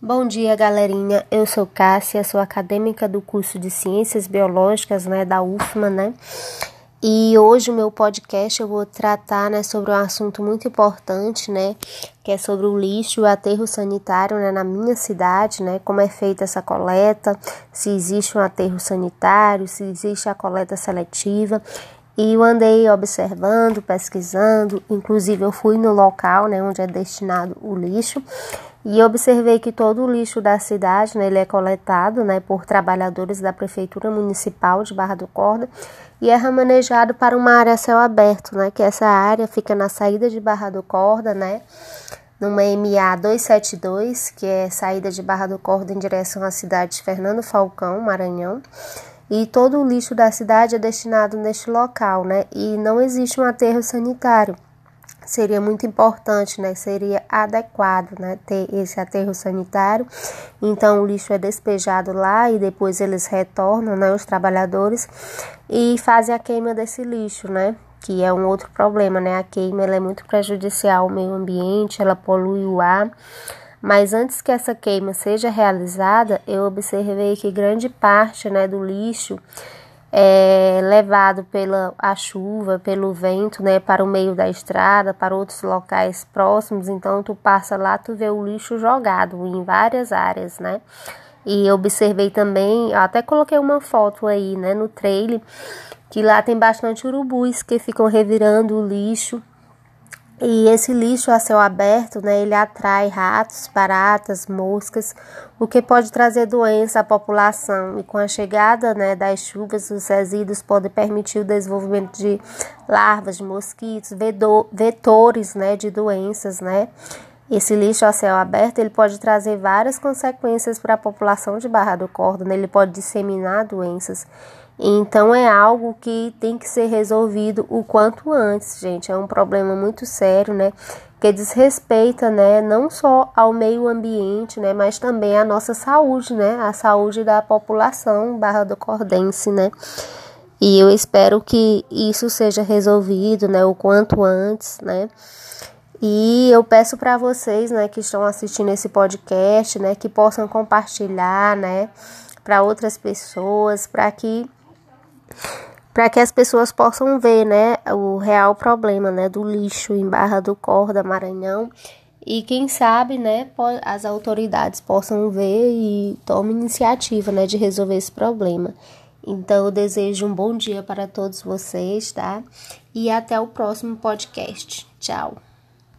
Bom dia, galerinha. Eu sou Cássia, sou acadêmica do curso de Ciências Biológicas, né, da UFMA, né? E hoje o meu podcast eu vou tratar, né, sobre um assunto muito importante, né, que é sobre o lixo e o aterro sanitário, né, na minha cidade, né, como é feita essa coleta, se existe um aterro sanitário, se existe a coleta seletiva. E eu andei observando, pesquisando, inclusive eu fui no local, né, onde é destinado o lixo e observei que todo o lixo da cidade, né, ele é coletado, né, por trabalhadores da prefeitura municipal de Barra do Corda e é remanejado para uma área a céu aberto, né, que essa área fica na saída de Barra do Corda, né, numa MA 272, que é saída de Barra do Corda em direção à cidade de Fernando Falcão, Maranhão. E todo o lixo da cidade é destinado neste local, né? E não existe um aterro sanitário seria muito importante, né? Seria adequado, né? Ter esse aterro sanitário. Então o lixo é despejado lá e depois eles retornam, né? Os trabalhadores e fazem a queima desse lixo, né? Que é um outro problema, né? A queima ela é muito prejudicial ao meio ambiente, ela polui o ar. Mas antes que essa queima seja realizada, eu observei que grande parte, né, do lixo é, levado pela a chuva, pelo vento, né, para o meio da estrada, para outros locais próximos. Então tu passa lá, tu vê o lixo jogado em várias áreas, né? E observei também, até coloquei uma foto aí, né, no trailer, que lá tem bastante urubus que ficam revirando o lixo e esse lixo a céu aberto, né, ele atrai ratos, baratas, moscas, o que pode trazer doença à população. E com a chegada né, das chuvas, os resíduos podem permitir o desenvolvimento de larvas de mosquitos, vetores né, de doenças, né? Esse lixo a céu aberto ele pode trazer várias consequências para a população de Barra do Córdoba, ele pode disseminar doenças. Então é algo que tem que ser resolvido o quanto antes, gente. É um problema muito sério, né? Que desrespeita, né, não só ao meio ambiente, né, mas também a nossa saúde, né? A saúde da população barra do cordense, né? E eu espero que isso seja resolvido, né, o quanto antes, né? E eu peço para vocês, né, que estão assistindo esse podcast, né, que possam compartilhar, né, para outras pessoas, para que para que as pessoas possam ver, né, o real problema, né, do lixo em Barra do Corda, Maranhão, e quem sabe, né, as autoridades possam ver e tomem iniciativa, né, de resolver esse problema. Então, eu desejo um bom dia para todos vocês, tá? E até o próximo podcast. Tchau.